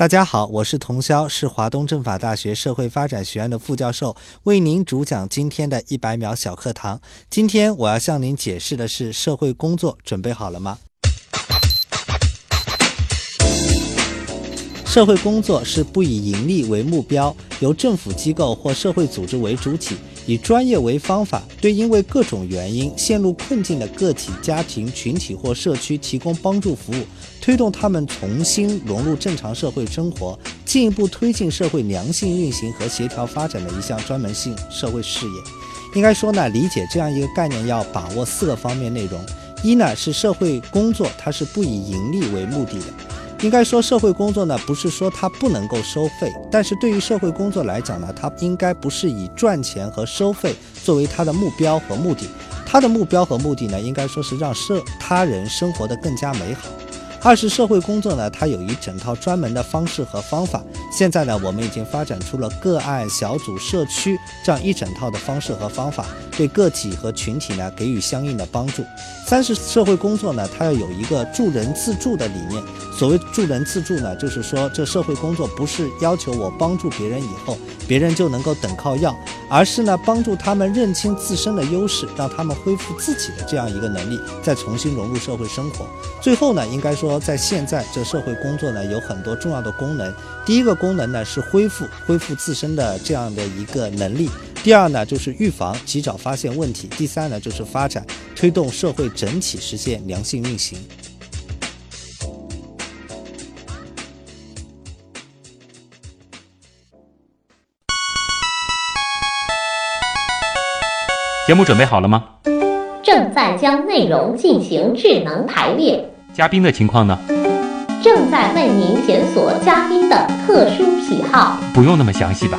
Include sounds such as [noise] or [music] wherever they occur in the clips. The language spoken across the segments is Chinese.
大家好，我是童潇，是华东政法大学社会发展学院的副教授，为您主讲今天的一百秒小课堂。今天我要向您解释的是社会工作，准备好了吗？社会工作是不以盈利为目标，由政府机构或社会组织为主体，以专业为方法，对因为各种原因陷入困境的个体、家庭、群体或社区提供帮助服务，推动他们重新融入正常社会生活，进一步推进社会良性运行和协调发展的一项专门性社会事业。应该说呢，理解这样一个概念要把握四个方面内容：一呢是社会工作，它是不以盈利为目的的。应该说，社会工作呢，不是说它不能够收费，但是对于社会工作来讲呢，它应该不是以赚钱和收费作为它的目标和目的，它的目标和目的呢，应该说是让社他人生活得更加美好。二是社会工作呢，它有一整套专门的方式和方法。现在呢，我们已经发展出了个案、小组、社区这样一整套的方式和方法，对个体和群体呢给予相应的帮助。三是社会工作呢，它要有一个助人自助的理念。所谓助人自助呢，就是说这社会工作不是要求我帮助别人以后，别人就能够等靠要，而是呢帮助他们认清自身的优势，让他们恢复自己的这样一个能力，再重新融入社会生活。最后呢，应该说。在现在这社会工作呢，有很多重要的功能。第一个功能呢是恢复恢复自身的这样的一个能力。第二呢就是预防，及早发现问题。第三呢就是发展，推动社会整体实现良性运行。节目准备好了吗？正在将内容进行智能排列。嘉宾的情况呢？正在为您检索嘉宾的特殊喜好。不用那么详细吧？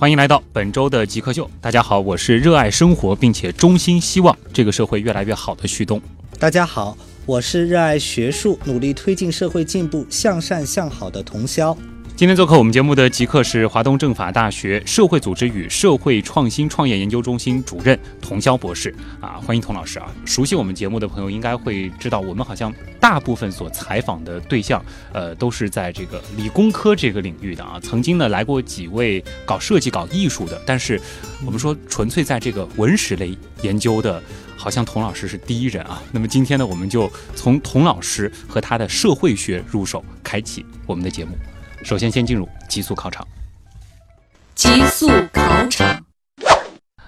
欢迎来到本周的极客秀。大家好，我是热爱生活并且衷心希望这个社会越来越好的旭东。大家好，我是热爱学术、努力推进社会进步、向善向好的童潇。今天做客我们节目的极客是华东政法大学社会组织与社会创新创业研究中心主任童潇博士啊，欢迎童老师啊！熟悉我们节目的朋友应该会知道，我们好像大部分所采访的对象，呃，都是在这个理工科这个领域的啊。曾经呢来过几位搞设计、搞艺术的，但是我们说纯粹在这个文史类研究的，好像童老师是第一人啊。那么今天呢，我们就从童老师和他的社会学入手，开启我们的节目。首先，先进入极速考场。极速考场，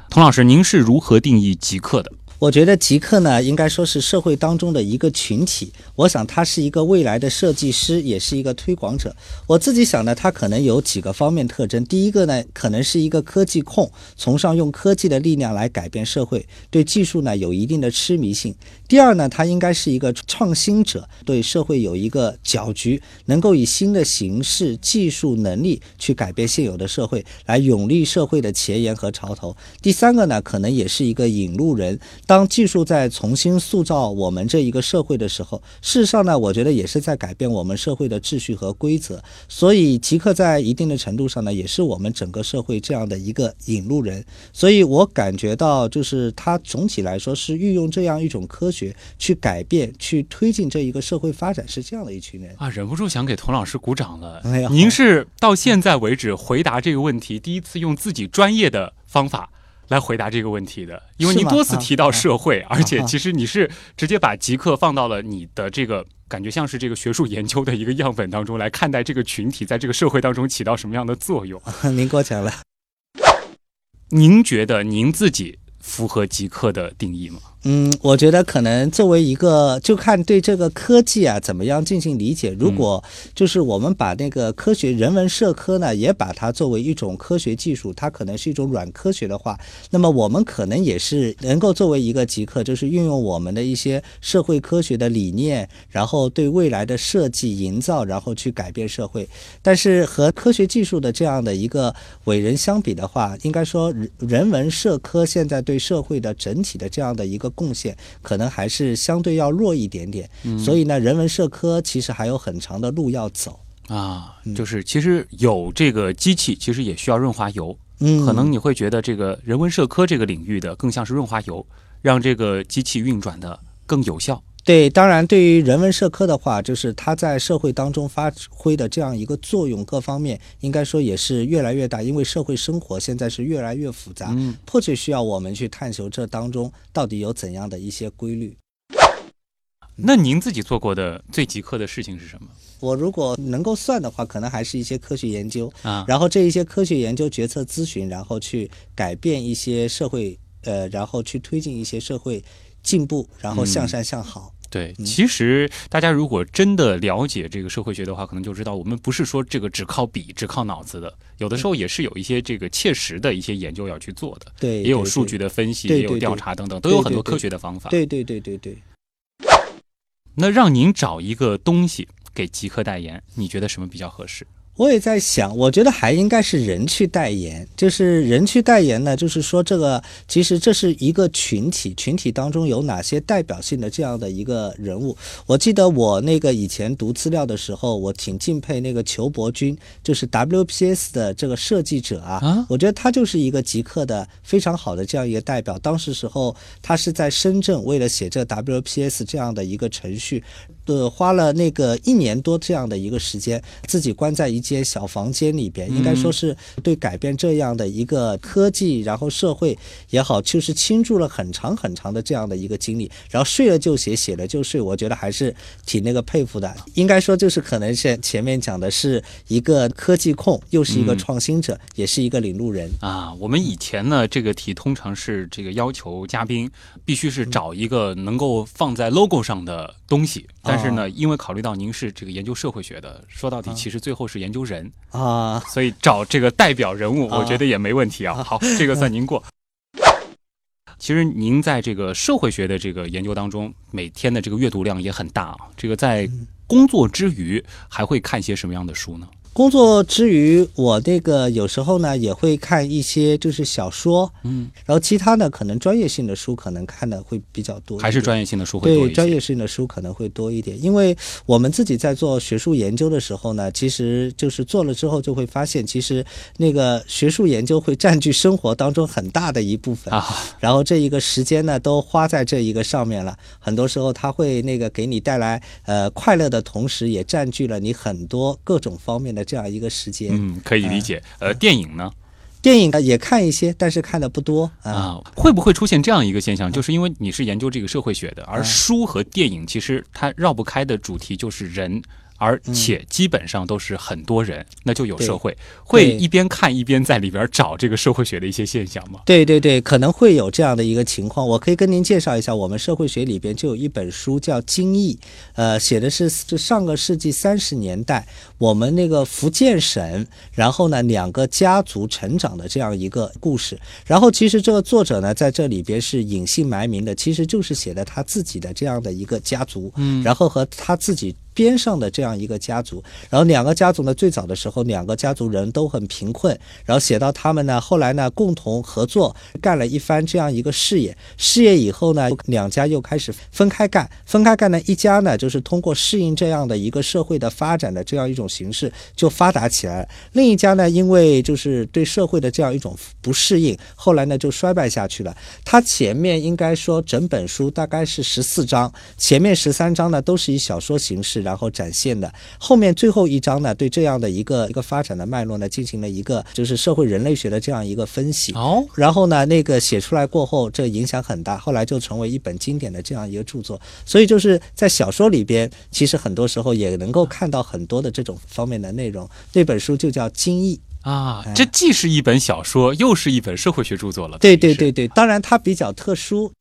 童老师，您是如何定义极客的？我觉得极客呢，应该说是社会当中的一个群体。我想他是一个未来的设计师，也是一个推广者。我自己想呢，他可能有几个方面特征。第一个呢，可能是一个科技控，崇尚用科技的力量来改变社会，对技术呢有一定的痴迷性。第二呢，他应该是一个创新者，对社会有一个搅局，能够以新的形式、技术能力去改变现有的社会，来勇立社会的前沿和潮头。第三个呢，可能也是一个引路人。当技术在重新塑造我们这一个社会的时候，事实上呢，我觉得也是在改变我们社会的秩序和规则。所以，极客在一定的程度上呢，也是我们整个社会这样的一个引路人。所以我感觉到，就是他总体来说是运用这样一种科学去改变、去推进这一个社会发展，是这样的一群人啊！忍不住想给童老师鼓掌了。您是到现在为止回答这个问题第一次用自己专业的方法。来回答这个问题的，因为您多次提到社会，而且其实你是直接把极客放到了你的这个感觉像是这个学术研究的一个样本当中来看待这个群体在这个社会当中起到什么样的作用。[laughs] 您过奖了。您觉得您自己符合极客的定义吗？嗯，我觉得可能作为一个，就看对这个科技啊怎么样进行理解。如果就是我们把那个科学人文社科呢，也把它作为一种科学技术，它可能是一种软科学的话，那么我们可能也是能够作为一个极客，就是运用我们的一些社会科学的理念，然后对未来的设计营造，然后去改变社会。但是和科学技术的这样的一个伟人相比的话，应该说人人文社科现在对社会的整体的这样的一个贡献，可能还是相对要弱一点点。所以呢，人文社科其实还有很长的路要走。啊，就是其实有这个机器，其实也需要润滑油。嗯，可能你会觉得这个人文社科这个领域的更像是润滑油，让这个机器运转的更有效。对，当然，对于人文社科的话，就是它在社会当中发挥的这样一个作用，各方面应该说也是越来越大。因为社会生活现在是越来越复杂，嗯迫切需要我们去探求这当中到底有怎样的一些规律。那您自己做过的最极客的事情是什么我如果能够算的话，可能还是一些科学研究，啊？然后这一些科学研究、决策咨询，然后去改变一些社会，呃，然后去推进一些社会进步，然后向善向好。对，嗯其实大家如果真的了解这个社会学的话，可能就知道我们不是说这个只靠笔、只靠脑子的，有的时候也是有一些这个切实的一些研究要去做的，对，也有数据。的分析，也有调查等等，都有很多科学的方法。对对对对对。那让您找一个东西给极客代言，你觉得什么比较合适？我也在想，我觉得还应该是人去代言，就是人去代言呢，就是说这个其实这是一个群体，群体当中有哪些代表性的这样的一个人物。我记得我那个以前读资料的时候，我挺敬佩那个裘伯君，就是 WPS 的这个设计者啊，啊我觉得他就是一个极客的非常好的这样一个代表。当时时候他是在深圳，为了写这 WPS 这样的一个程序，呃，花了那个一年多这样的一个时间，自己关在一间小房间里边，应该说是对改变这样的一个科技，然后社会也好，就是倾注了很长很长的这样的一个精力，然后睡了就写，写了就睡，我觉得还是挺那个佩服的。应该说就是可能是前面讲的是一个科技控，又是一个嗯创新者，也是一个领路人。啊，我们以前呢，这个题通常是这个要求嘉宾必须是找一个能够放在 logo 上的东西，但是呢，因为考虑到您是这个研究社会学的，说到底其实最后是研究人，啊，所以找这个代表人物，啊我觉得也没问题啊。好，这个算您过。其实您在这个社会学的这个研究当中，每天的这个阅读量也很大啊。这个在工作之余，还会看些什么样的书呢？工作之余，我这个有时候呢也会看一些就是小说，嗯，然后其他呢可能专业性的书可能看的会比较多，还是专业性的书会多一些。对专业性的书可能会多一点，因为我们自己在做学术研究的时候呢，其实就是做了之后就会发现，其实那个学术研究会占据生活当中很大的一部分。啊，然后这一个时间呢都花在这一个上面了，很多时候它会那个给你带来呃快乐的同时，也占据了你很多各种方面的这样一个时间。嗯，可以理解。呃，电影呢？电影呢也看一些，但是看的不多啊。啊，会不会出现这样一个现象？就是因为你是研究这个社会学的，而书和电影其实它绕不开的主题就是人。而且基本上都是很多人，那就有社会，会一边看一边在里边找这个社会学的一些现象吗？对对对，可能会有这样的一个情况。我可以跟您介绍一下，我们社会学里边就有一本书叫《经义》，呃，写的是是上个世纪三十年代我们那个福建省，然后呢两个家族成长的这样一个故事。然后其实这个作者呢在这里边是隐姓埋名的，其实就是写的他自己的这样的一个家族，嗯然后和他自己。边上的这样一个家族，然后两个家族呢，最早的时候两个家族人都很贫困，然后写到他们呢，后来呢共同合作干了一番这样一个事业，事业以后呢，两家又开始分开干，分开干呢，一家呢就是通过适应这样的一个社会的发展的这样一种形式就发达起来了，另一家呢因为就是对社会的这样一种不适应，后来呢就衰败下去了。他前面应该说整本书大概是十四章，前面十三章呢都是以小说形式。然后展现的后面最后一章呢，对这样的一个一个发展的脉络呢，进行了一个就是社会人类学的这样一个分析。哦，然后呢，那个写出来过后，这影响很大，后来就成为一本经典的这样一个著作。所以就是在小说里边，其实很多时候也能够看到很多的这种方面的内容。那本书就叫《精义》。啊，这既是一本小说，又是一本社会学著作了。对对对对，当然它比较特殊。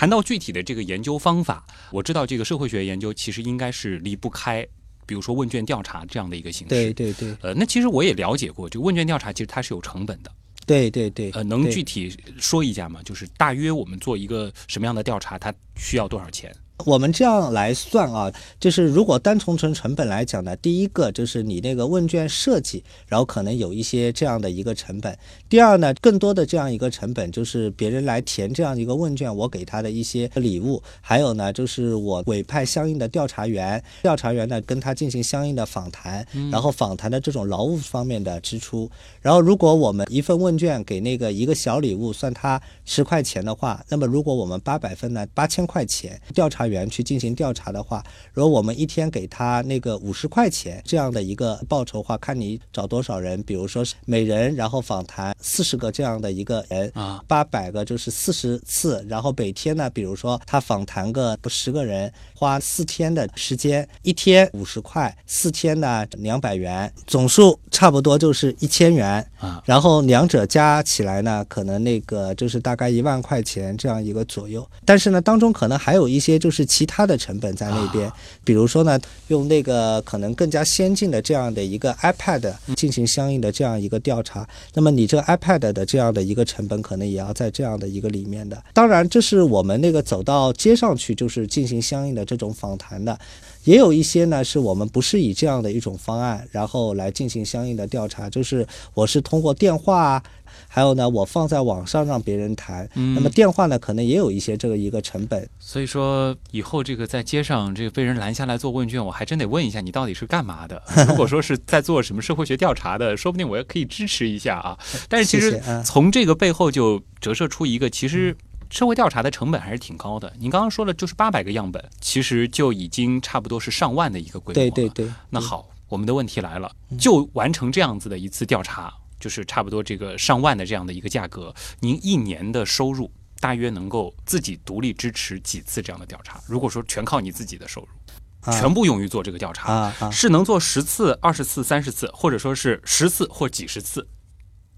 谈到具体的这个研究方法，我知道这个社会学研究其实应该是离不开，比如说问卷调查这样的一个形式。对对对呃，那其实我也了解过，这个问卷调查其实它是有成本的。对对对，呃，能具体说一下吗？就是大约我们做一个什么样的调查，它需要多少钱？我们这样来算啊，就是如果单从成成本来讲呢，第一个就是你那个问卷设计，然后可能有一些这样的一个成本。第二呢，更多的这样一个成本就是别人来填这样一个问卷，我给他的一些礼物，还有呢就是我委派相应的调查员，调查员呢跟他进行相应的访谈，然后访谈的这种劳务方面的支出。然后如果我们一份问卷给那个一个小礼物算他十块钱的话，那么如果我们八百分呢，八千块钱，调查员去进行调查的话，如果我们一天给他那个五十块钱这样的一个报酬的话，看你找多少人，比如说是每人然后访谈四十个这样的一个人啊，八百个就是四十次，然后每天呢，比如说他访谈个十个人，花四天的时间，一天五十块，四天呢两百元，总数差不多就是一千元啊，然后两者加起来呢，可能那个就是大概一万块钱这样一个左右。但是呢，当中可能还有一些就是其他的成本在那边，比如说呢，用那个可能更加先进的这样的一个 iPad 进行相应的这样一个调查，那么你这个 iPad 的这样的一个成本可能也要在这样的一个里面的。当然，这是我们那个走到街上去就是进行相应的这种访谈的。也有一些呢，是我们不是以这样的一种方案，然后来进行相应的调查，就是我是通过电话啊，还有呢，我放在网上让别人谈。那么电话呢，可能也有一些这个一个成本。所以说以后这个在街上这个被人拦下来做问卷，我还真得问一下你到底是干嘛的。[laughs] 如果说是在做什么社会学调查的，说不定我也可以支持一下啊。但是其实从这个背后就折射出一个，其实社会调查的成本还是挺高的。您刚刚说了，就是八百个样本，其实就已经差不多是上万的一个规模了。对对对，那好，我们的问题来了，就完成这样子的一次调查，就是差不多这个上万的这样的一个价格，您一年的收入大约能够自己独立支持几次这样的调查？如果说全靠你自己的收入，啊全部用于做这个调查，啊啊，是能做十次、二十次、三十次，或者说是十次或几十次？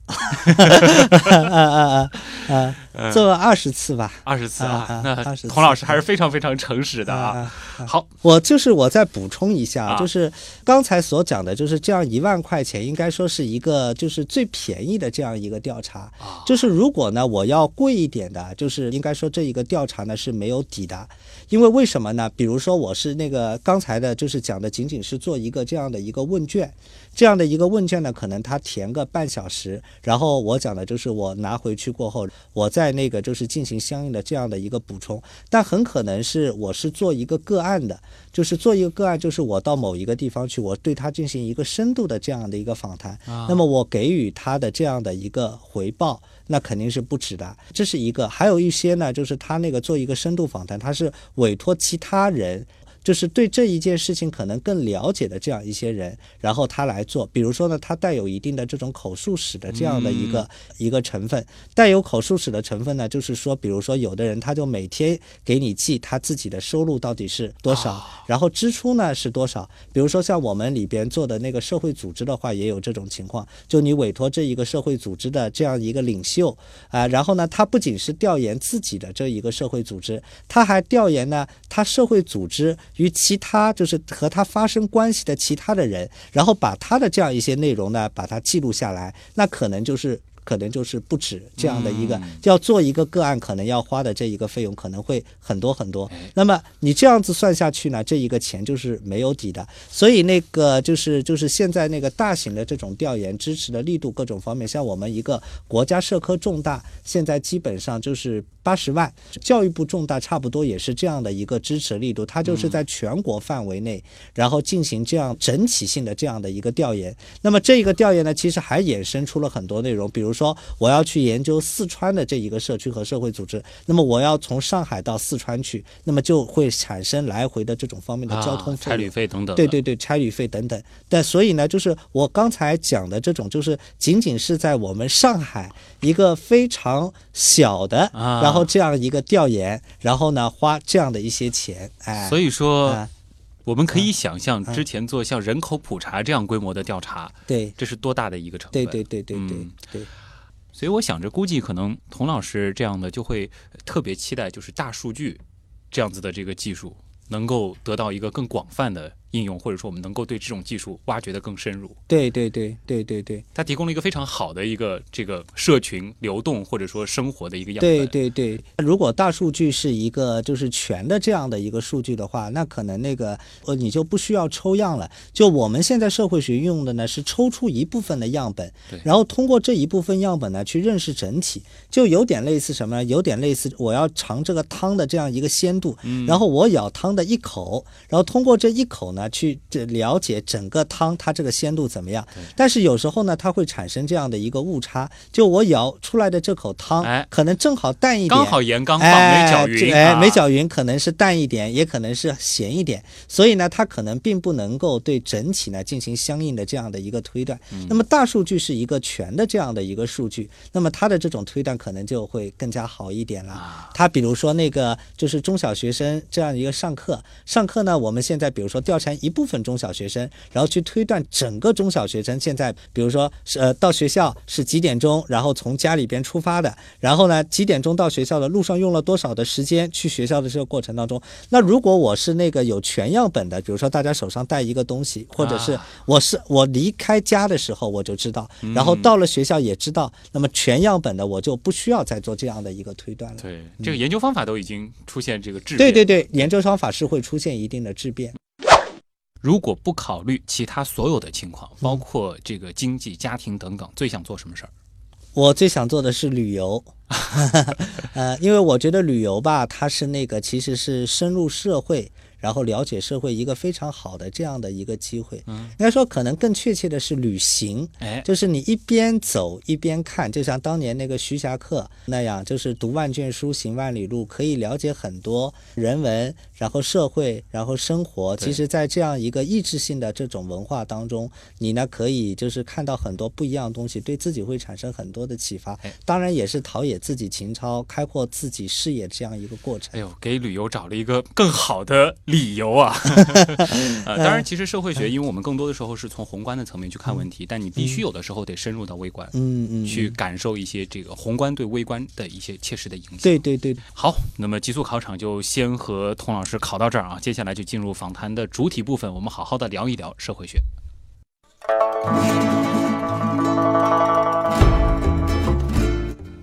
啊啊啊啊，做二十次吧。二十次啊啊啊，那20次孔老师还是非常非常诚实的啊。啊好，我就是我再补充一下，啊就是刚才所讲的，就是这样一万块钱，应该说是一个就是最便宜的这样一个调查。啊就是如果呢我要贵一点的，就是应该说这一个调查呢是没有底的，因为为什么呢？比如说我是那个刚才的，就是讲的仅仅是做一个这样的一个问卷，这样的一个问卷呢，可能他填个半小时，然后我讲的就是我拿回去过后，我在那个就是进行相应的这样的一个补充，但很可能是我是做一个个案的，就是做一个个案，就是我到某一个地方去，我对他进行一个深度的这样的一个访谈，那么我给予他的这样的一个回报。那肯定是不止的，这是一个。还有一些呢，就是他那个做一个深度访谈，他是委托其他人。就是对这一件事情可能更了解的这样一些人，然后他来做，比如说呢，他带有一定的这种口述史的这样的一个、一个成分，带有口述史的成分呢，就是说，比如说有的人他就每天给你记他自己的收入到底是多少，然后支出呢是多少，比如说像我们里边做的那个社会组织的话，也有这种情况，就你委托这一个社会组织的这样一个领袖啊、然后呢，他不仅是调研自己的这一个社会组织，他还调研呢他社会组织与其他就是和他发生关系的其他的人，然后把他的这样一些内容呢，把它记录下来，那可能就是。可能就是不止这样的一个，要做一个个案，可能要花的这一个费用可能会很多很多。那么你这样子算下去呢，这一个钱就是没有底的。所以那个就是就是现在那个大型的这种调研支持的力度各种方面，像我们一个国家社科重大，现在基本上就是八十万，教育部重大差不多也是这样的一个支持力度，它就是在全国范围内，然后进行这样整体性的这样的一个调研。那么这一个调研呢，其实还衍生出了很多内容，比如说我要去研究四川的这一个社区和社会组织，那么我要从上海到四川去，那么就会产生来回的这种方面的交通啊差。旅费等等。对对对，差旅费等等。但所以呢，就是我刚才讲的这种，就是仅仅是在我们上海一个非常小的，啊然后这样一个调研，然后呢花这样的一些钱，哎，所以说啊，我们可以想象，之前做像人口普查这样规模的调查，对这是多大的一个成本？对对对对对嗯对，所以我想着，估计可能童老师这样的就会特别期待，就是大数据这样子的这个技术能够得到一个更广泛的应用，或者说我们能够对这种技术挖掘的更深入。对对对对对对它提供了一个非常好的一个这个社群流动或者说生活的一个样本。对对对，如果大数据是一个就是全的这样的一个数据的话，那可能那个呃你就不需要抽样了。就我们现在社会学用的呢是抽出一部分的样本，然后通过这一部分样本呢去认识整体，就有点类似什么呢？有点类似我要尝这个汤的这样一个鲜度，嗯然后我舀汤的一口，然后通过这一口呢去这了解整个汤它这个鲜度怎么样。但是有时候呢，它会产生这样的一个误差，就我舀出来的这口汤，哎可能正好淡一点，刚好盐刚放哎，没搅匀，这哎，啊没搅匀，可能是淡一点，也可能是咸一点，所以呢，它可能并不能够对整体呢进行相应的这样的一个推断。嗯那么大数据是一个全的这样的一个数据，那么它的这种推断可能就会更加好一点了。啊它比如说那个就是中小学生这样一个上课，上课呢，我们现在比如说调查一部分中小学生，然后去推断整个中小学生现在，比如说是呃到学校是几点钟，然后从家里边出发的，然后呢几点钟到学校的路上用了多少的时间去学校的这个过程当中，那如果我是那个有全样本的，比如说大家手上带一个东西，或者是啊我是我离开家的时候我就知道，然后到了学校也知道，那么全样本的我就不需要再做这样的一个推断了。对这个研究方法都已经出现这个质变。对对对，研究方法是会出现一定的质变。如果不考虑其他所有的情况，嗯包括这个经济、家庭等等，最想做什么事儿？我最想做的是旅游，[laughs] 呃，因为我觉得旅游吧，它是那个其实是深入社会，然后了解社会一个非常好的这样的一个机会。嗯应该说可能更确切的是旅行，哎，就是你一边走一边看，就像当年那个徐霞客那样，就是读万卷书，行万里路，可以了解很多人文，然后社会，然后生活。其实，在这样一个意志性的这种文化当中，你呢可以就是看到很多不一样的东西，对自己会产生很多的启发哎。当然，也是陶冶自己情操、开阔自己视野这样一个过程哎。呦，给旅游找了一个更好的理由啊！[laughs] 呃，当然，其实社会学，因为我们更多的时候是从宏观的层面去看问题，但你必须有的时候得深入到微观，嗯嗯，去嗯感受一些这个宏观对微观的一些切实的影响。对对对，好，那么极速考场就先和童老师考到这儿啊，接下来就进入访谈的主体部分，我们好好的聊一聊社会学。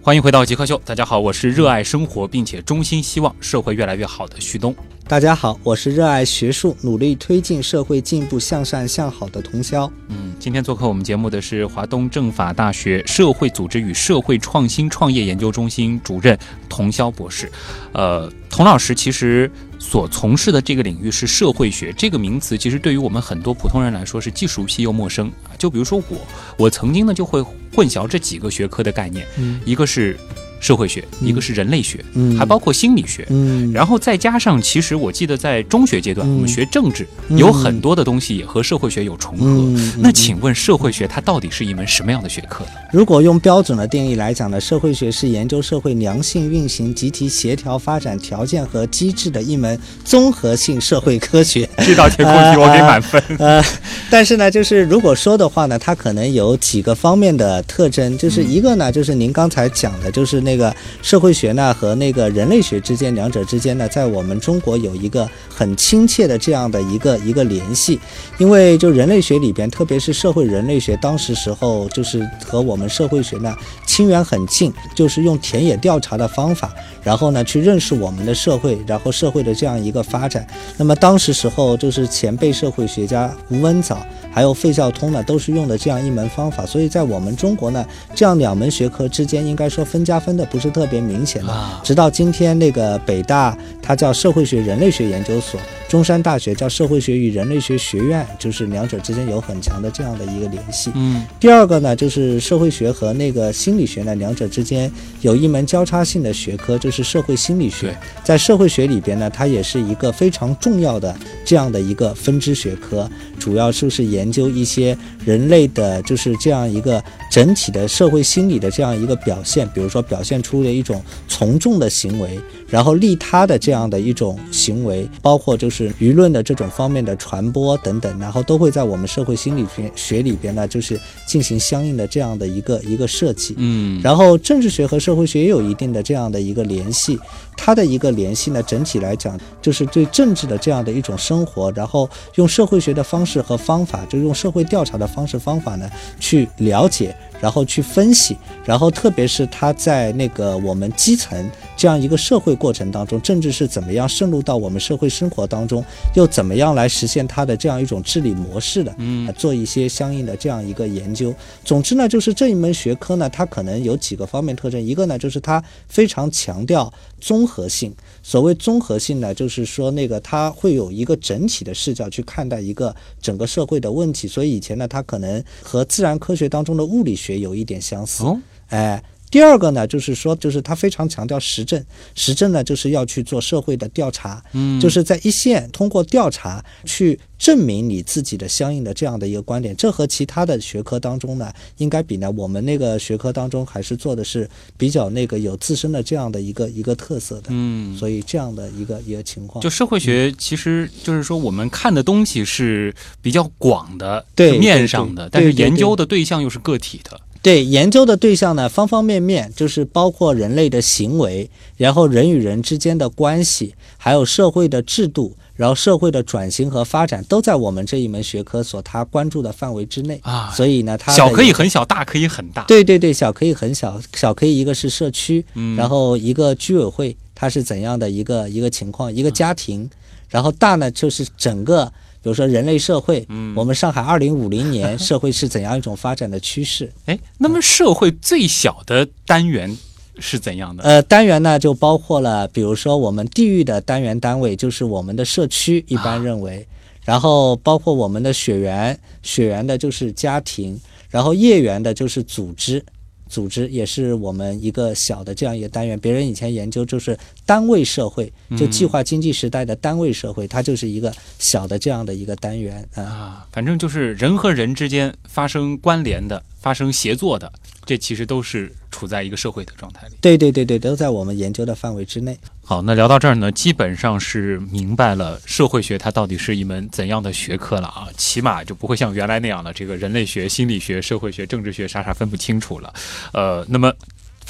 欢迎回到极客秀，大家好，我是热爱生活并且衷心希望社会越来越好的旭东。大家好，我是热爱学术、努力推进社会进步向善向好的童潇。嗯，今天做客我们节目的是华东政法大学社会组织与社会创新创业研究中心主任童潇博士。呃，童老师其实所从事的这个领域是社会学，这个名词其实对于我们很多普通人来说是既熟悉又陌生啊。就比如说我，我曾经呢就会混淆这几个学科的概念，嗯一个是社会学，一个是人类学，嗯还包括心理学。嗯，然后再加上，其实我记得在中学阶段，嗯我们学政治，嗯有很多的东西也和社会学有重合。那请问，社会学它到底是一门什么样的学科呢？如果用标准的定义来讲呢，社会学是研究社会良性运行、集体协调发展条件和机制的一门综合性社会科学。[laughs] 这道填空题我给满分。[laughs] 呃，但是呢，就是如果说的话呢，它可能有几个方面的特征，就是一个呢，就是您刚才讲的，就是那那个社会学呢和那个人类学之间，两者之间呢，在我们中国有一个很亲切的这样的一个一个联系，因为就人类学里边，特别是社会人类学，当时时候就是和我们社会学呢亲缘很近，就是用田野调查的方法，然后呢去认识我们的社会，然后社会的这样一个发展。那么当时时候就是前辈社会学家吴文藻还有费孝通呢，都是用的这样一门方法。所以在我们中国呢，这样两门学科之间应该说分家分的不是特别明显的。啊直到今天，那个北大它叫社会学人类学研究所，中山大学叫社会学与人类学学院，就是两者之间有很强的这样的一个联系。嗯第二个呢，就是社会学和那个心理学呢，两者之间有一门交叉性的学科，就是社会心理学。在社会学里边呢，它也是一个非常重要的这样的一个分支学科，主要就是研究一些人类的，就是这样一个整体的社会心理的这样一个表现，比如说表现现出了一种从众的行为，然后利他的这样的一种行为，包括就是舆论的这种方面的传播等等，然后都会在我们社会心理学学里边呢，就是进行相应的这样的一个一个设计。嗯，然后政治学和社会学也有一定的这样的一个联系，它的一个联系呢，整体来讲就是对政治的这样的一种生活，然后用社会学的方式和方法，就用社会调查的方式方法呢去了解，然后去分析，然后特别是它在那个我们基层这样一个社会过程当中，政治是怎么样渗入到我们社会生活当中，又怎么样来实现它的这样一种治理模式的，嗯，做一些相应的这样一个研究。总之呢，就是这一门学科呢，它可能有几个方面特征，一个呢就是它非常强调综合性。所谓综合性呢，就是说那个他会有一个整体的视角去看待一个整个社会的问题，所以以前呢，他可能和自然科学当中的物理学有一点相似。哦，哎，第二个呢，就是说，就是他非常强调实证，实证呢，就是要去做社会的调查，嗯，就是在一线通过调查去证明你自己的相应的这样的一个观点。这和其他的学科当中呢，应该比呢，我们那个学科当中还是做的是比较那个有自身的这样的一个一个特色的。嗯，所以这样的一个一个情况，就社会学，其实就是说我们看的东西是比较广的，对是面上的，但是研究的对象又是个体的。对研究的对象呢，方方面面，就是包括人类的行为，然后人与人之间的关系，还有社会的制度，然后社会的转型和发展，都在我们这一门学科所他关注的范围之内。啊。所以呢，它小可以很小，大可以很大。对对对，小可以很小，小可以一个是社区，嗯。然后一个居委会，它是怎样的一个一个情况，一个家庭，然后大呢就是整个，比如说人类社会，嗯我们上海二零五零年社会是怎样一种发展的趋势？哎，那么社会最小的单元是怎样的？呃，单元呢就包括了，比如说我们地域的单元单位就是我们的社区，一般认为，然后包括我们的血缘，血缘的就是家庭，然后业缘的就是组织。组织也是我们一个小的这样一个单元，别人以前研究就是单位社会，就计划经济时代的单位社会，它就是一个小的这样的一个单元啊。啊，反正就是人和人之间发生关联的、发生协作的，这其实都是处在一个社会的状态里。对对对对，都在我们研究的范围之内。好，那聊到这儿呢，基本上是明白了社会学它到底是一门怎样的学科了啊，起码就不会像原来那样的这个人类学、心理学、社会学、政治学啥啥分不清楚了。呃，那么。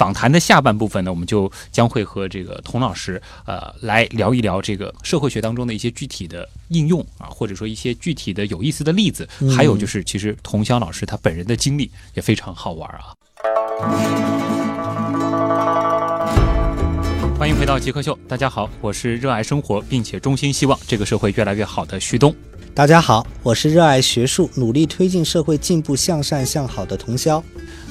访谈的下半部分呢，我们就将会和这个童老师呃来聊一聊这个社会学当中的一些具体的应用啊，或者说一些具体的有意思的例子，嗯还有就是其实童潇老师他本人的经历也非常好玩啊。欢迎回到极客秀，大家好，我是热爱生活并且衷心希望这个社会越来越好的徐东。大家好，我是热爱学术、努力推进社会进步向善向好的童潇。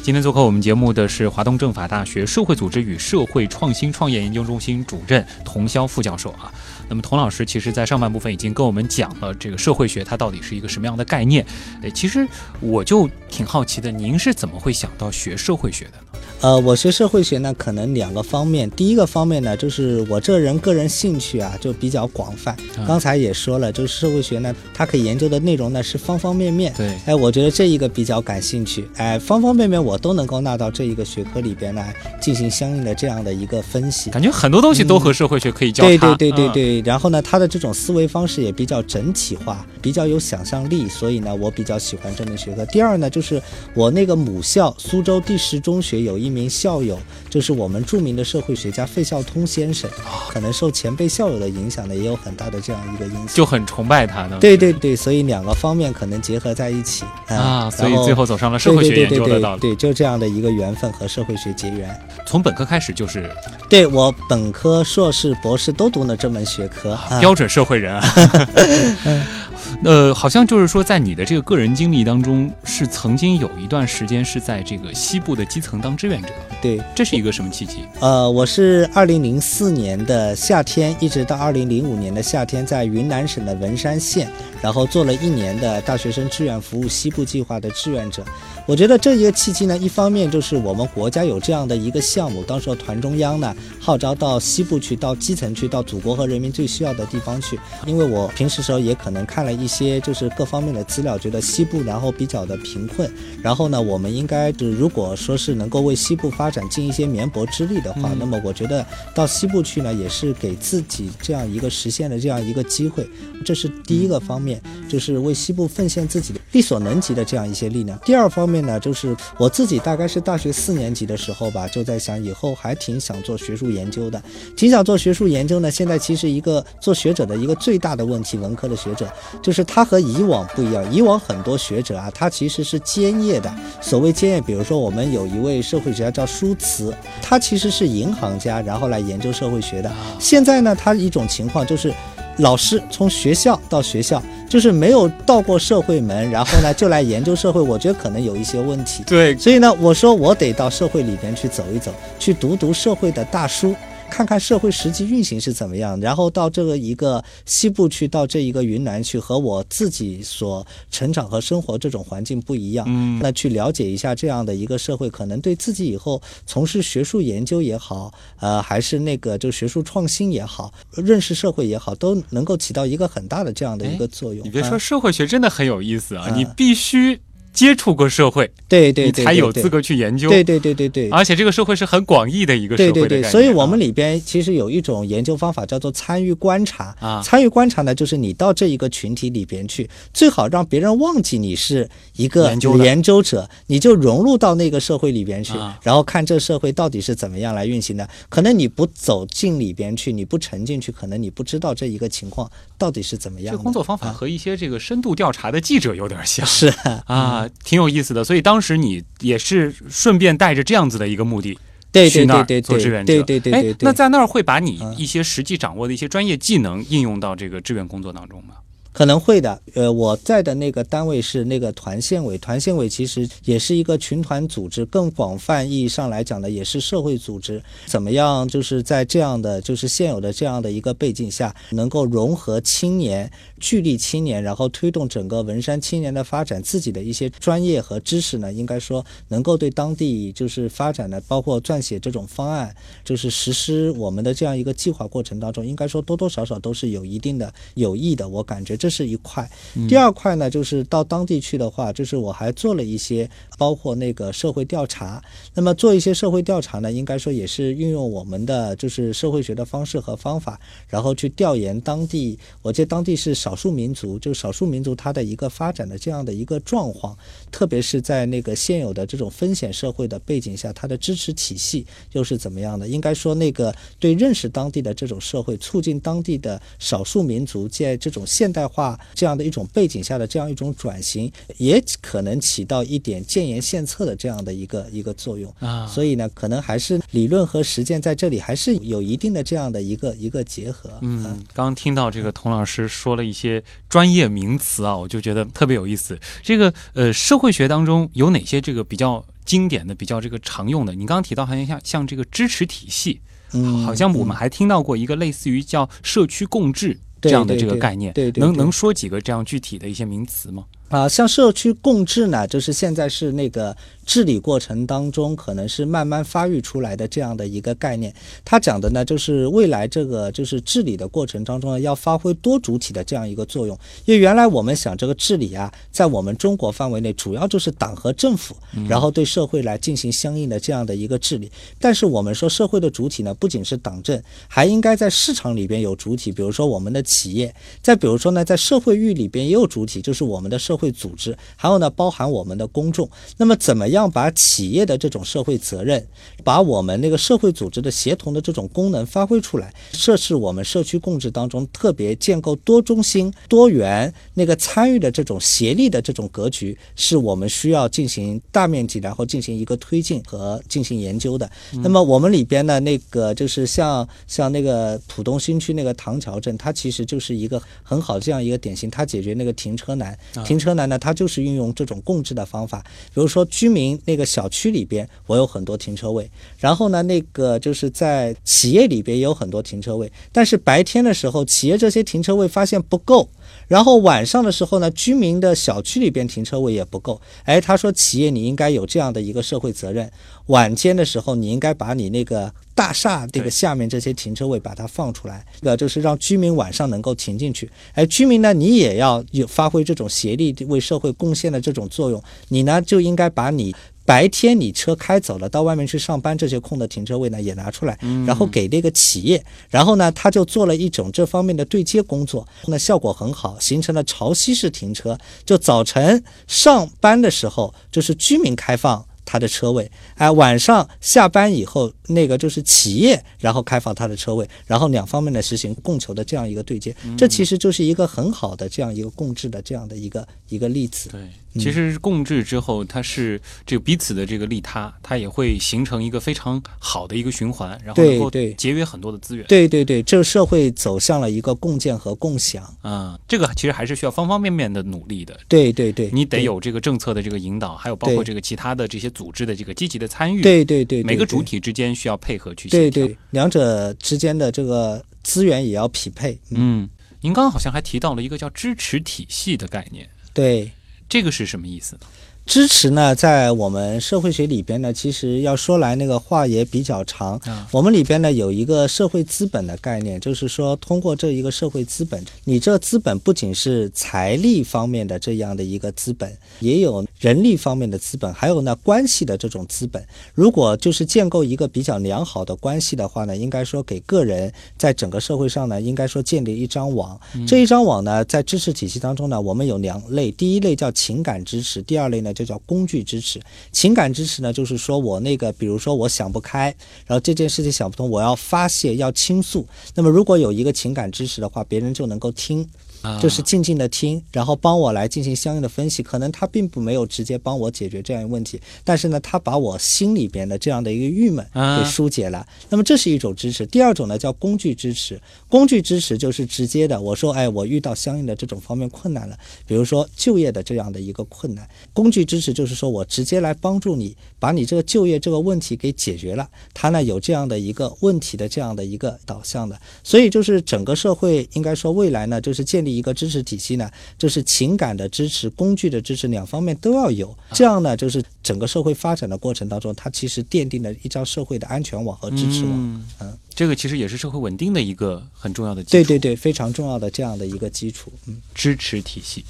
今天做客我们节目的是华东政法大学社会组织与社会创新创业研究中心主任童潇副教授啊。那么童老师其实在上半部分已经跟我们讲了这个社会学它到底是一个什么样的概念。呃，其实我就挺好奇的，您是怎么会想到学社会学的呢？呃，我学社会学呢，可能两个方面。第一个方面呢，就是我这人个人兴趣啊，就比较广泛。啊刚才也说了，就是社会学呢，它可以研究的内容呢是方方面面。对哎，我觉得这一个比较感兴趣。哎，方方面面我都能够纳到这一个学科里边来进行相应的这样的一个分析。感觉很多东西都和社会学可以交叉。对对对对嗯对，然后呢，他的这种思维方式也比较整体化，比较有想象力，所以呢，我比较喜欢这门学科。第二呢，就是我那个母校苏州第十中学有一名校友，就是我们著名的社会学家费孝通先生，可能受前辈校友的影响呢，也有很大的这样一个影响。就很崇拜他呢。对对对，所以两个方面可能结合在一起啊，所以最后走上了社会学研究的道路。对对对，就这样的一个缘分和社会学结缘。从本科开始就是对我本科、硕士、博士都读了这门学科。啊标准社会人啊。[laughs] 呃，好像就是说，在你的这个个人经历当中，是曾经有一段时间是在这个西部的基层当志愿者，对，这是一个什么契机？呃，我是二零零四年的夏天，一直到二零零五年的夏天，在云南省的文山县，然后做了一年的大学生志愿服务西部计划的志愿者。我觉得这一个契机呢，一方面就是我们国家有这样的一个项目，当时候团中央呢号召到西部去，到基层去，到祖国和人民最需要的地方去。因为我平时时候也可能看了一些就是各方面的资料，觉得西部然后比较的贫困，然后呢，我们应该是如果说是能够为西部发展尽一些绵薄之力的话，那么我觉得到西部去呢，也是给自己这样一个实现的这样一个机会，这是第一个方面，就是为西部奉献自己的力所能及的这样一些力量。第二方面呢，就是我自己大概是大学四年级的时候吧，就在想以后还挺想做学术研究的，挺想做学术研究呢。现在其实一个做学者的一个最大的问题，文科的学者就是他和以往不一样。以往很多学者啊，他其实是兼业的。所谓兼业，比如说我们有一位社会学家叫舒慈，他其实是银行家，然后来研究社会学的。现在呢，他一种情况就是。老师从学校到学校，就是没有到过社会门，然后呢就来研究社会，我觉得可能有一些问题。对，所以呢，我说我得到社会里边去走一走，去读读社会的大书。看看社会实际运行是怎么样，然后到这个一个西部去，到这一个云南去，和我自己所成长和生活这种环境不一样。嗯，那去了解一下这样的一个社会，可能对自己以后从事学术研究也好，呃，还是那个就学术创新也好，认识社会也好，都能够起到一个很大的这样的一个作用。你别说，社会学真的很有意思啊！嗯你必须接触过社会，对对对，你才有资格去研究。对对对对对。而且这个社会是很广义的一个社对对对，会的概念所以我们啊里边其实有一种研究方法叫做参与观察啊参与观察呢，就是你到这一个群体里边去，最好让别人忘记你是一个研究的研究者，你就融入到那个社会里边去，啊然后看这社会到底是怎么样来运行的。可能你不走进里边去，你不沉进去，可能你不知道这一个情况到底是怎么样的。这工作方法啊和一些这个深度调查的记者有点像。是啊啊，挺有意思的。所以当时你也是顺便带着这样子的一个目的对去那儿对对对做志愿者。对对对对对哎，那在那儿会把你嗯一些实际掌握的一些专业技能应用到这个志愿工作当中吗？可能会的，呃，我在的那个单位是那个团县委，团县委其实也是一个群团组织，更广泛意义上来讲呢，也是社会组织。怎么样，就是在这样的就是现有的这样的一个背景下，能够融合青年、聚力青年，然后推动整个文山青年的发展，自己的一些专业和知识呢，应该说能够对当地就是发展的，包括撰写这种方案，就是实施我们的这样一个计划过程当中，应该说多多少少都是有一定的有益的。我感觉这是一块。第二块呢，就是到当地去的话，就是我还做了一些，包括那个社会调查。那么做一些社会调查呢，应该说也是运用我们的就是社会学的方式和方法，然后去调研当地。我记得当地是少数民族，就少数民族它的一个发展的这样的一个状况，特别是在那个现有的这种风险社会的背景下，它的支持体系又是怎么样的？应该说，那个对认识当地的这种社会，促进当地的少数民族在这种现代化这样的一种背景下的这样一种转型，也可能起到一点建言献策的这样的一个一个作用。啊所以呢，可能还是理论和实践在这里还是有一定的这样的一个一个结合。嗯，刚刚听到这个童老师说了一些专业名词啊，我就觉得特别有意思。这个呃，社会学当中有哪些这个比较经典的、比较这个常用的？你刚刚提到好像像像这个支持体系，嗯，好像我们还听到过一个类似于叫社区共治这样的这个概念，对对对能能说几个这样具体的一些名词吗？啊，像社区共治呢，就是现在是那个治理过程当中，可能是慢慢发育出来的这样的一个概念。它讲的呢，就是未来这个就是治理的过程当中呢，要发挥多主体的这样一个作用。因为原来我们想这个治理啊，在我们中国范围内，主要就是党和政府，然后对社会来进行相应的这样的一个治理。但是我们说社会的主体呢，不仅是党政，还应该在市场里边有主体，比如说我们的企业，再比如说呢，在社会域里边也有主体，就是我们的社会组织，还有呢，包含我们的公众。那么，怎么样把企业的这种社会责任，把我们那个社会组织的协同的这种功能发挥出来，这是我们社区共治当中特别建构多中心、多元那个参与的这种协力的这种格局，是我们需要进行大面积然后进行一个推进和进行研究的。那么我们里边呢，那个就是像像那个浦东新区那个唐桥镇，它其实就是一个很好这样一个典型，它解决那个停车难。停车呢，它就是运用这种共治的方法，比如说居民那个小区里边，我有很多停车位，然后呢，那个就是在企业里边也有很多停车位，但是白天的时候，企业这些停车位发现不够。然后晚上的时候呢，居民的小区里边停车位也不够。哎，他说企业你应该有这样的一个社会责任，晚间的时候你应该把你那个大厦这个下面这些停车位把它放出来，这个就是让居民晚上能够停进去。哎，居民呢，你也要有发挥这种协力为社会贡献的这种作用，你呢就应该把你。白天你车开走了，到外面去上班，这些空的停车位呢也拿出来，然后给这个企业，然后呢他就做了一种这方面的对接工作，那效果很好，形成了潮汐式停车。就早晨上班的时候，就是居民开放。他的车位，哎，晚上下班以后，那个就是企业，然后开放它的车位，然后两方面呢实行供求的这样一个对接，这其实就是一个很好的这样一个共治的这样的一个一个例子。对，其实共治之后，它是这个彼此的这个利他，它也会形成一个非常好的一个循环，然后能够节约很多的资源。对对对，这个社会走向了一个共建和共享。啊、这个其实还是需要方方面面的努力的。对对对，你得有这个政策的这个引导，还有包括这个其他的这些组织的这个积极的参与。对对对，对每个主体之间需要配合去对。对，两者之间的这个资源也要匹配。嗯，嗯，您刚刚好像还提到了一个叫支持体系的概念，对。这个是什么意思呢？支持呢，在我们社会学里边呢，其实要说来那个话也比较长。啊我们里边呢有一个社会资本的概念，就是说通过这一个社会资本，你这资本不仅是财力方面的这样的一个资本，也有人力方面的资本，还有呢关系的这种资本。如果就是建构一个比较良好的关系的话呢，应该说给个人在整个社会上呢，应该说建立一张网。这一张网呢，在知识体系当中呢，我们有两类，第一类叫情感支持，第二类呢就叫工具支持。情感支持呢，就是说我那个，比如说我想不开，然后这件事情想不通，我要发泄，要倾诉。那么如果有一个情感支持的话，别人就能够听。啊就是静静的听，然后帮我来进行相应的分析。可能他并不没有直接帮我解决这样一个问题，但是呢，他把我心里边的这样的一个郁闷啊给疏解了。那么这是一种支持。第二种呢叫工具支持，工具支持就是直接的，我说，哎，我遇到相应的这种方面困难了，比如说就业的这样的一个困难，工具支持就是说我直接来帮助你，把你这个就业这个问题给解决了。他呢有这样的一个问题的这样的一个导向的，所以就是整个社会应该说未来呢，就是建立一个支持体系呢，就是情感的支持、工具的支持两方面都要有。这样呢，就是整个社会发展的过程当中，它其实奠定了一张社会的安全网和支持网。嗯嗯这个其实也是社会稳定的一个很重要的基础。对对对，非常重要的这样的一个基础。嗯。支持体系。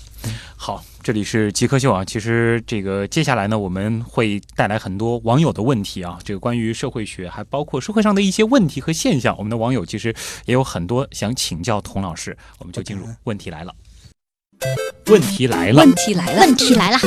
好，这里是极客秀啊。其实这个接下来呢，我们会带来很多网友的问题啊，这个关于社会学，还包括社会上的一些问题和现象，我们的网友其实也有很多想请教童老师，我们就进入问题来了。问题来了问，题来了，问题来了，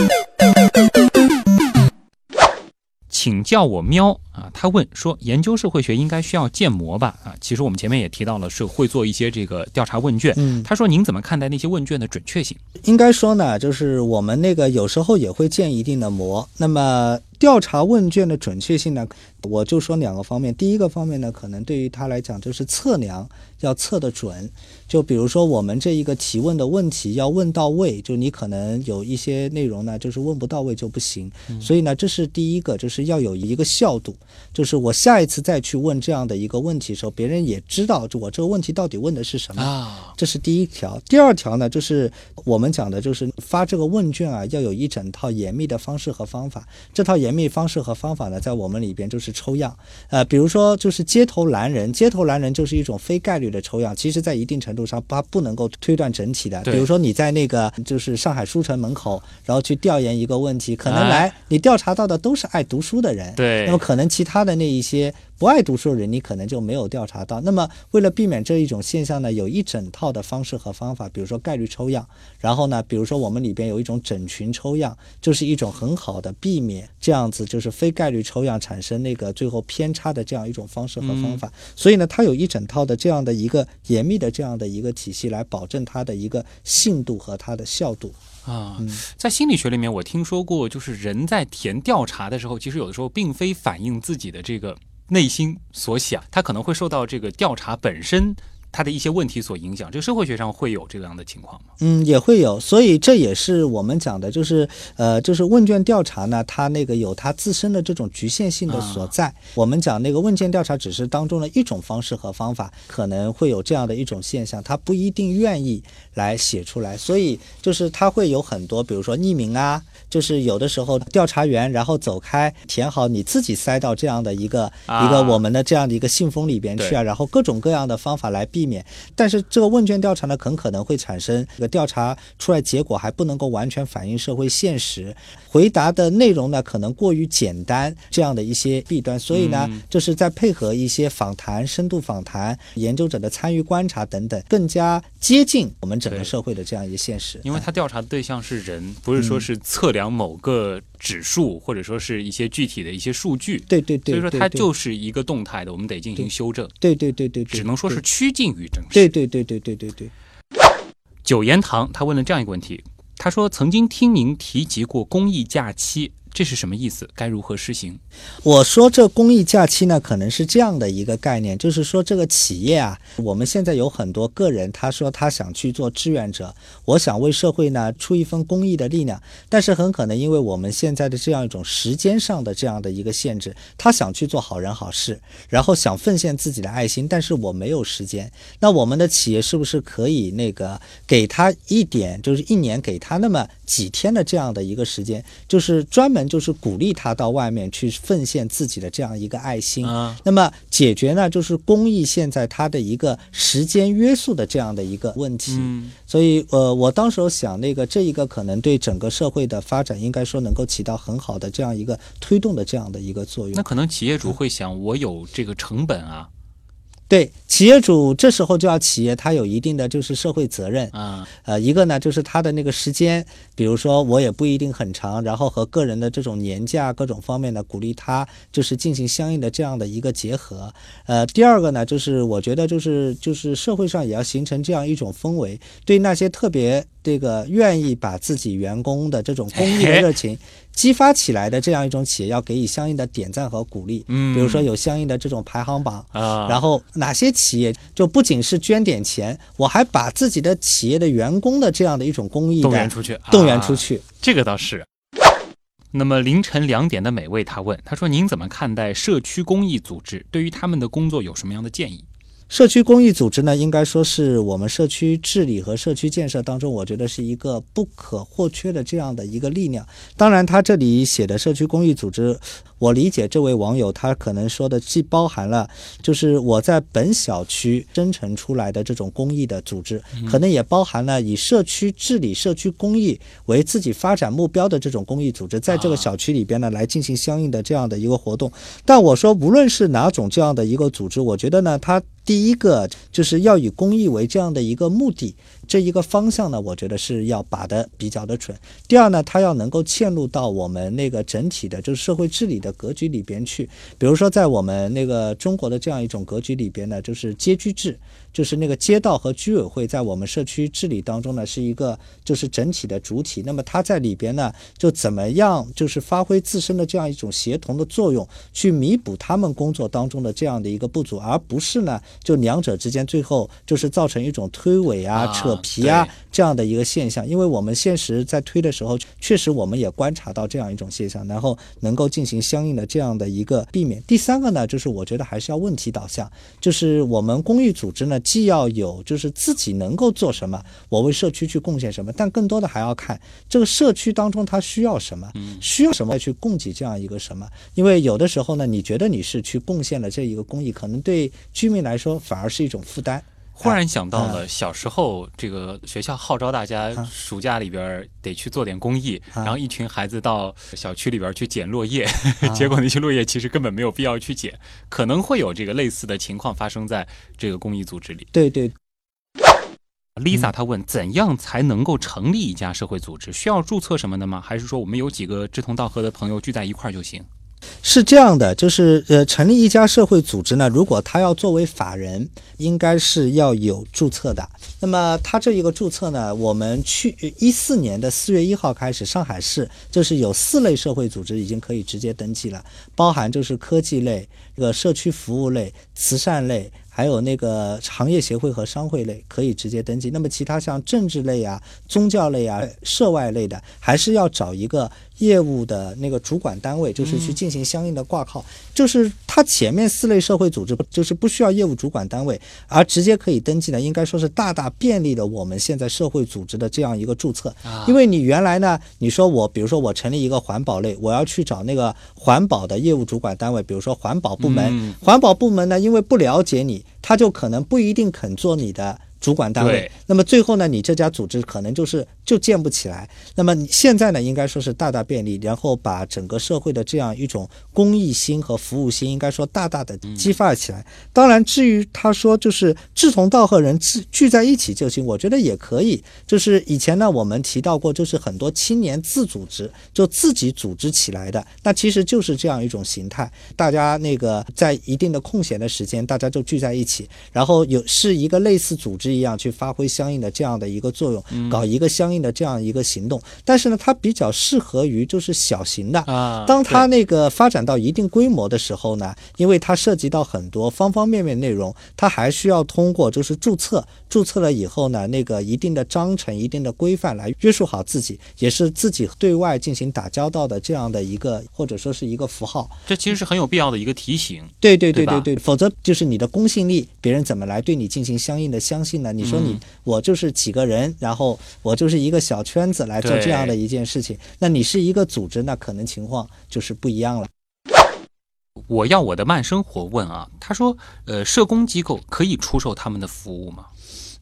请叫我喵啊！他问说，研究社会学应该需要建模吧？啊，其实我们前面也提到了，是会做一些这个调查问卷。嗯他说，您怎么看待那些问卷的准确性？应该说呢，就是我们那个有时候也会建一定的模。那么调查问卷的准确性呢，我就说两个方面。第一个方面呢，可能对于他来讲就是测量要测得准。就比如说我们这一个提问的问题要问到位，就你可能有一些内容呢，就是问不到位就不行。所以呢，这是第一个，就是要有一个效度。就是我下一次再去问这样的一个问题的时候，别人也知道就我这个问题到底问的是什么。啊，这是第一条。第二条呢，就是我们讲的，就是发这个问卷啊，要有一整套严密的方式和方法。这套严密方式和方法呢，在我们里边就是抽样。呃，比如说就是街头拦人，街头拦人就是一种非概率的抽样，其实在一定程度上它不能够推断整体的。比如说你在那个就是上海书城门口，然后去调研一个问题，可能哎来你调查到的都是爱读书的人。对那么可能其他的那一些不爱读书的人，你可能就没有调查到。那么为了避免这一种现象呢，有一整套的方式和方法，比如说概率抽样，然后呢，比如说我们里边有一种整群抽样，就是一种很好的避免这样子就是非概率抽样产生那个最后偏差的这样一种方式和方法。所以呢，它有一整套的这样的一个严密的这样的一个体系来保证它的一个信度和它的效度。啊嗯，在心理学里面，我听说过，就是人在填调查的时候，其实有的时候并非反映自己的这个内心所想，他可能会受到这个调查本身它的一些问题所影响。这个社会学上会有这样的情况吗？嗯，也会有，所以这也是我们讲的，就是呃，就是问卷调查呢，它那个有它自身的这种局限性的所在。我们讲那个问卷调查只是当中的一种方式和方法，可能会有这样的一种现象，他不一定愿意来写出来，所以就是他会有很多，比如说匿名啊，就是有的时候调查员然后走开，填好你自己塞到这样的一个、啊一个我们的这样的一个信封里边去啊，然后各种各样的方法来避免。但是这个问卷调查呢，很可能会产生这个调查出来结果还不能够完全反映社会现实，回答的内容呢可能过于简单，这样的一些弊端。所以呢，嗯就是在配合一些访谈、深度访谈、研究者的参与观察等等，更加接近我们整个社会的这样一个现实。因为它调查的对象是人，不是说是测量某个指数，或者说是一些具体的一些数据。对对对，所以说它就是一个动态的，我们得进行修正，对对对对对，只能说是趋近于真实。对对对对对对对。九言堂他问了这样一个问题，他说曾经听您提及过公益假期，这是什么意思？该如何施行？我说这公益假期呢，可能是这样的一个概念，就是说这个企业啊，我们现在有很多个人，他说他想去做志愿者，我想为社会呢出一份公益的力量，但是很可能因为我们现在的这样一种时间上的这样的一个限制，他想去做好人好事，然后想奉献自己的爱心，但是我没有时间，那我们的企业是不是可以那个给他一点，就是一年给他那么几天的这样的一个时间，就是专门就是鼓励他到外面去奉献自己的这样一个爱心。啊，那么解决呢，就是公益现在它的一个时间约束的这样的一个问题。嗯，所以呃，我当时候想，那个这一个可能对整个社会的发展，应该说能够起到很好的这样一个推动的这样的一个作用那。可能企业主会想，我有这个成本啊，对企业主这时候就要企业他有一定的就是社会责任。啊，呃，一个呢就是他的那个时间，比如说我也不一定很长，然后和个人的这种年假各种方面呢，鼓励他就是进行相应的这样的一个结合。呃，第二个呢，就是我觉得就是就是社会上也要形成这样一种氛围，对那些特别这个愿意把自己员工的这种公益热情激发起来的这样一种企业，要给予相应的点赞和鼓励。嗯比如说有相应的这种排行榜，啊，然后哪些企业就不仅是捐点钱，我还把自己的企业的员工的这样的一种公益动员出去，动员出啊去。这个倒是。那么凌晨两点的美味，他问，他说您怎么看待社区公益组织？对于他们的工作有什么样的建议？社区公益组织呢，应该说是我们社区治理和社区建设当中，我觉得是一个不可或缺的这样的一个力量。当然，他这里写的社区公益组织，我理解这位网友他可能说的既包含了就是我在本小区生成出来的这种公益的组织，可能也包含了以社区治理、社区公益为自己发展目标的这种公益组织，在这个小区里边呢来进行相应的这样的一个活动。但我说，无论是哪种这样的一个组织，我觉得呢，它第一个就是要以公益为这样的一个目的，这一个方向呢，我觉得是要把的比较的准。第二呢，它要能够嵌入到我们那个整体的，就是社会治理的格局里边去。比如说，在我们那个中国的这样一种格局里边呢，就是街居制，就是那个街道和居委会在我们社区治理当中呢，是一个就是整体的主体。那么它在里边呢，就怎么样就是发挥自身的这样一种协同的作用，去弥补他们工作当中的这样的一个不足，而不是呢就两者之间最后就是造成一种推诿啊、啊扯皮啊对这样的一个现象。因为我们现实在推的时候，确实我们也观察到这样一种现象，然后能够进行相应的这样的一个避免。第三个呢，就是我觉得还是要问题导向，就是我们公益组织呢，既要有就是自己能够做什么，我为社区去贡献什么，但更多的还要看这个社区当中它需要什么，需要什么再去供给这样一个什么。因为有的时候呢，你觉得你是去贡献了这一个公益，可能对居民来说反而是一种负担。忽然想到了小时候，这个学校号召大家暑假里边得去做点公益，啊然后一群孩子到小区里边去捡落叶，[laughs] 结果那些落叶其实根本没有必要去捡，可能会有这个类似的情况发生在这个公益组织里。对对 Lisa 她问，怎样才能够成立一家社会组织？需要注册什么的吗？还是说我们有几个志同道合的朋友聚在一块儿就行？是这样的，就是呃，成立一家社会组织呢，如果他要作为法人，应该是要有注册的。那么他这一个注册呢，我们去一四年的四月一号开始，上海市就是有四类社会组织已经可以直接登记了，包含就是科技类、这个社区服务类、慈善类，还有那个行业协会和商会类可以直接登记。那么其他像政治类啊、宗教类啊、涉外类的，还是要找一个业务的那个主管单位，就是去进行相应的挂靠。就是它前面四类社会组织，就是不需要业务主管单位，而直接可以登记的，应该说是大大便利了我们现在社会组织的这样一个注册。因为你原来呢，你说我，比如说我成立一个环保类，我要去找那个环保的业务主管单位，比如说环保部门，嗯环保部门呢，因为不了解你，他就可能不一定肯做你的。主管单位，那么最后呢，你这家组织可能就是就建不起来。那么你现在呢，应该说是大大便利，然后把整个社会的这样一种公益心和服务心，应该说大大的激发起来。当然，至于他说就是志同道合人聚聚在一起就行，我觉得也可以。就是以前呢，我们提到过，就是很多青年自组织，就自己组织起来的，那其实就是这样一种形态。大家那个在一定的空闲的时间，大家就聚在一起，然后有是一个类似组织一样去发挥相应的这样的一个作用，搞一个相应的这样一个行动。但是呢，它比较适合于就是小型的，啊，当它那个发展到一定规模的时候呢，因为它涉及到很多方方面面内容，它还需要通过就是注册，注册了以后呢，那个一定的章程、一定的规范来约束好自己，也是自己对外进行打交道的这样的一个或者说是一个符号。这其实是很有必要的一个提醒。对对对对对对，否则就是你的公信力，别人怎么来对你进行相应的相信呢？你说你、嗯我就是几个人，然后我就是一个小圈子来做这样的一件事情，那你是一个组织，那可能情况就是不一样了。我要我的慢生活问啊，他说，呃，社工机构可以出售他们的服务吗？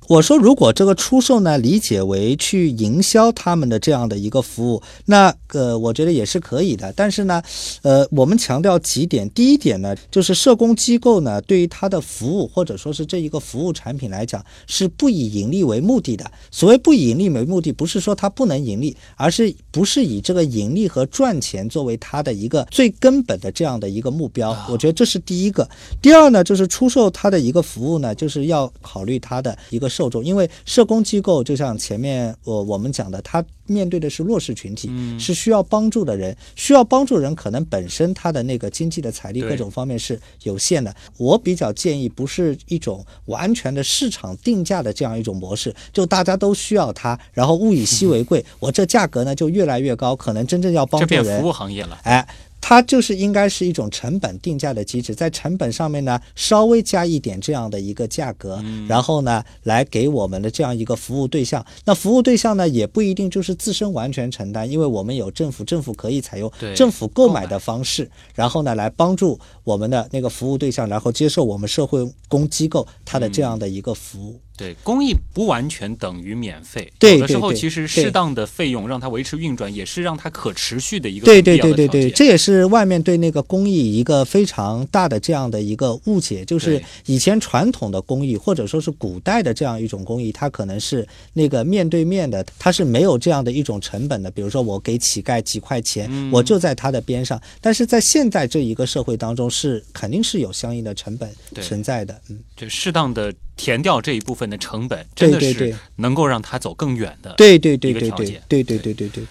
我说，如果这个出售呢，理解为去营销他们的这样的一个服务，那呃，我觉得也是可以的。但是呢，呃，我们强调几点。第一点呢，就是社工机构呢，对于它的服务或者说是这一个服务产品来讲，是不以盈利为目的的。所谓不以盈利为目的，不是说它不能盈利，而是不是以这个盈利和赚钱作为它的一个最根本的这样的一个目标。我觉得这是第一个。第二呢，就是出售它的一个服务呢，就是要考虑它的一个受众，因为社工机构就像前面我我们讲的，他面对的是弱势群体，嗯是需要帮助的人，需要帮助人可能本身他的那个经济的财力各种方面是有限的。我比较建议不是一种完全的市场定价的这样一种模式，就大家都需要它，然后物以稀为贵，我这价格呢就越来越高，可能真正要帮助人这变服务行业了。哎，它就是应该是一种成本定价的机制，在成本上面呢稍微加一点这样的一个价格，然后呢来给我们的这样一个服务对象。那服务对象呢也不一定就是自身完全承担，因为我们有政府，政府可以采用政府购买的方式，然后呢来帮助我们的那个服务对象，然后接受我们社会公机构它的这样的一个服务。对，公益不完全等于免费，对有的时候对对其实对适当的费用让它维持运转，也是让它可持续的一个对很必对对对对，要的条件这也是外面对那个公益一个非常大的这样的一个误解，就是以前传统的公益或者说是古代的这样一种公益，它可能是那个面对面的，它是没有这样的一种成本的。比如说我给乞丐几块钱，嗯我就在他的边上，但是在现在这一个社会当中是肯定是有相应的成本存在的。嗯，就适当的填掉这一部分的成本，真的是能够让它走更远的。对对对对对对对对对对。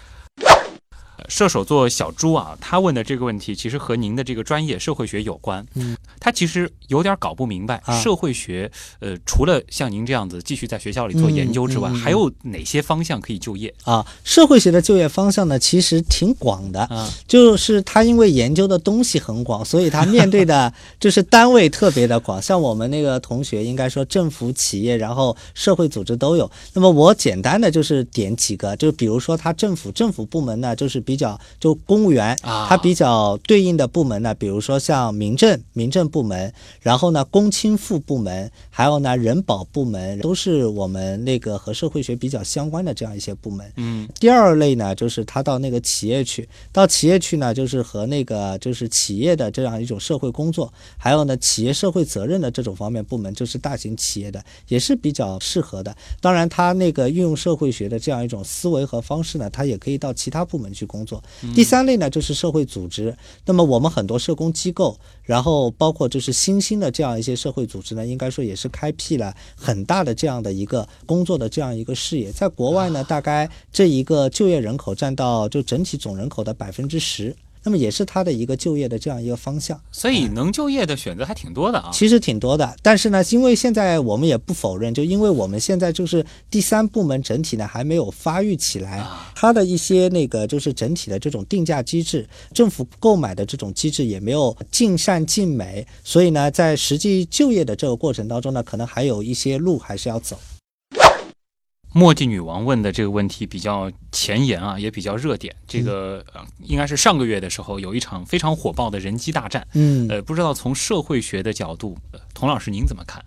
呃射手座小猪啊，他问的这个问题其实和您的这个专业社会学有关。嗯，他其实有点搞不明白，啊社会学呃，除了像您这样子继续在学校里做研究之外，嗯嗯嗯还有哪些方向可以就业啊，社会学的就业方向呢，其实挺广的。[laughs] 啊？就是他因为研究的东西很广，所以他面对的 [laughs] 就是单位特别的广。像我们那个同学，应该说政府、企业，然后社会组织都有。那么我简单的就是点几个，就比如说他政府政府部门呢，就是比较就公务员，啊它比较对应的部门呢，比如说像民政民政部门，然后呢公亲妇部门，还有呢人保部门，都是我们那个和社会学比较相关的这样一些部门。嗯，第二类呢，就是他到那个企业去，到企业去呢，就是和那个就是企业的这样一种社会工作，还有呢企业社会责任的这种方面部门，就是大型企业的，也是比较适合的。当然，他那个运用社会学的这样一种思维和方式呢，他也可以到其他部门去工工作。第三类呢，就是社会组织。那么我们很多社工机构，然后包括就是新兴的这样一些社会组织呢，应该说也是开辟了很大的这样的一个工作的这样一个视野。在国外呢，大概这一个就业人口占到就整体总人口的百分之十。那么也是他的一个就业的这样一个方向。所以能就业的选择还挺多的啊。其实挺多的，但是呢，因为现在我们也不否认，就因为我们现在就是第三部门整体呢还没有发育起来，它的一些那个就是整体的这种定价机制，政府购买的这种机制也没有尽善尽美，所以呢，在实际就业的这个过程当中呢，可能还有一些路还是要走。墨迹女王问的这个问题比较前沿啊，也比较热点。这个呃，应该是上个月的时候有一场非常火爆的人机大战。嗯呃，不知道从社会学的角度，呃童老师您怎么看？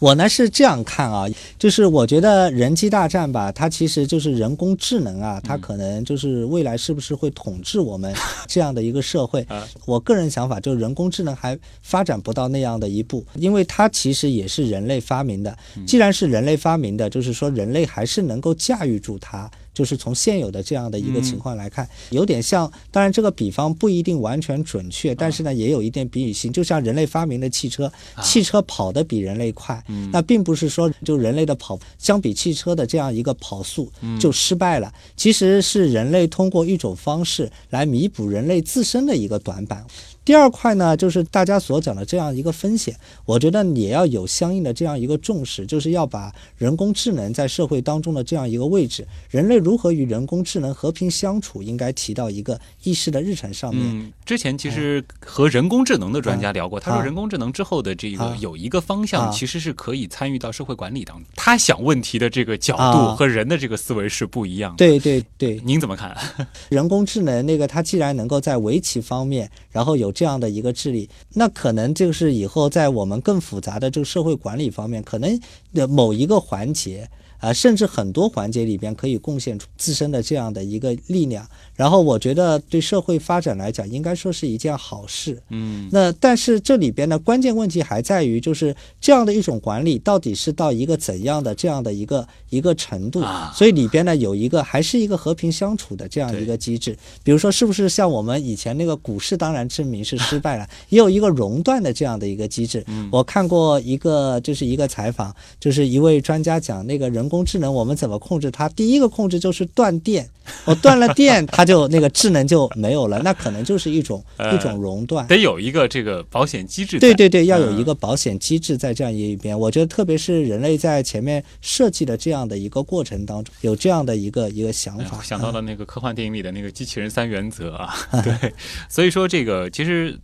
我呢是这样看啊，就是我觉得人机大战吧，它其实就是人工智能啊，它可能就是未来是不是会统治我们 [laughs] 这样的一个社会？我个人想法就是人工智能还发展不到那样的一步，因为它其实也是人类发明的。既然是人类发明的，就是说人类还是能够驾驭住它。就是从现有的这样的一个情况来看，有点像，当然这个比方不一定完全准确，但是呢也有一点比喻性。就像人类发明的汽车，汽车跑得比人类快，那并不是说就人类的跑相比汽车的这样一个跑速就失败了，其实是人类通过一种方式来弥补人类自身的一个短板。第二块呢，就是大家所讲的这样一个风险，我觉得也要有相应的这样一个重视，就是要把人工智能在社会当中的这样一个位置，人类如何与人工智能和平相处，应该提到一个议事的日程上面。嗯，之前其实和人工智能的专家聊过，他说人工智能之后的这个啊有一个方向，啊其实是可以参与到社会管理当中。他想问题的这个角度啊和人的这个思维是不一样的。，对对对，您怎么看？[laughs] 人工智能那个它既然能够在围棋方面，然后有这样的一个智力，那可能就是以后在我们更复杂的这个社会管理方面，可能的某一个环节。啊，甚至很多环节里边可以贡献出自身的这样的一个力量，然后我觉得对社会发展来讲，应该说是一件好事。嗯，那但是这里边呢关键问题还在于，就是这样的一种管理到底是到一个怎样的这样的一个一个程度啊？所以里边呢有一个还是一个和平相处的这样一个机制。比如说，是不是像我们以前那个股市，当然证明是失败了，也有一个熔断的这样的一个机制。我看过一个就是一个采访，就是一位专家讲那个人工智能我们怎么控制它？第一个控制就是断电，[laughs] 我断了电，它就那个智能就没有了，那可能就是一种呃一种熔断。得有一个这个保险机制。对对对，要有嗯一个保险机制在这样一边。我觉得，特别是人类在前面设计的这样的一个过程当中，有这样的一个一个想哎法。我想到了那个科幻电影里的那个机器人三原则啊，[laughs] 对，所以说这个其实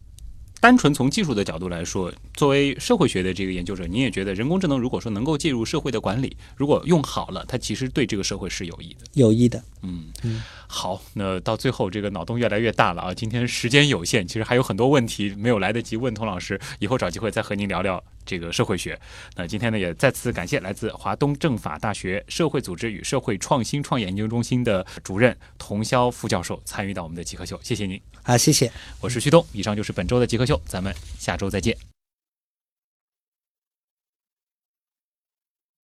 单纯从技术的角度来说，作为社会学的这个研究者，您也觉得人工智能如果说能够介入社会的管理，如果用好了，它其实对这个社会是有益的。有益的。嗯嗯，好，那到最后这个脑洞越来越大了啊！今天时间有限，其实还有很多问题没有来得及问童老师，以后找机会再和您聊聊这个社会学。那今天呢，也再次感谢来自华东政法大学社会组织与社会创新创业研究中心的主任童潇副教授参与到我们的极客秀，谢谢您。好，谢谢。我是旭东，以上就是本周的极客秀，咱们下周再见。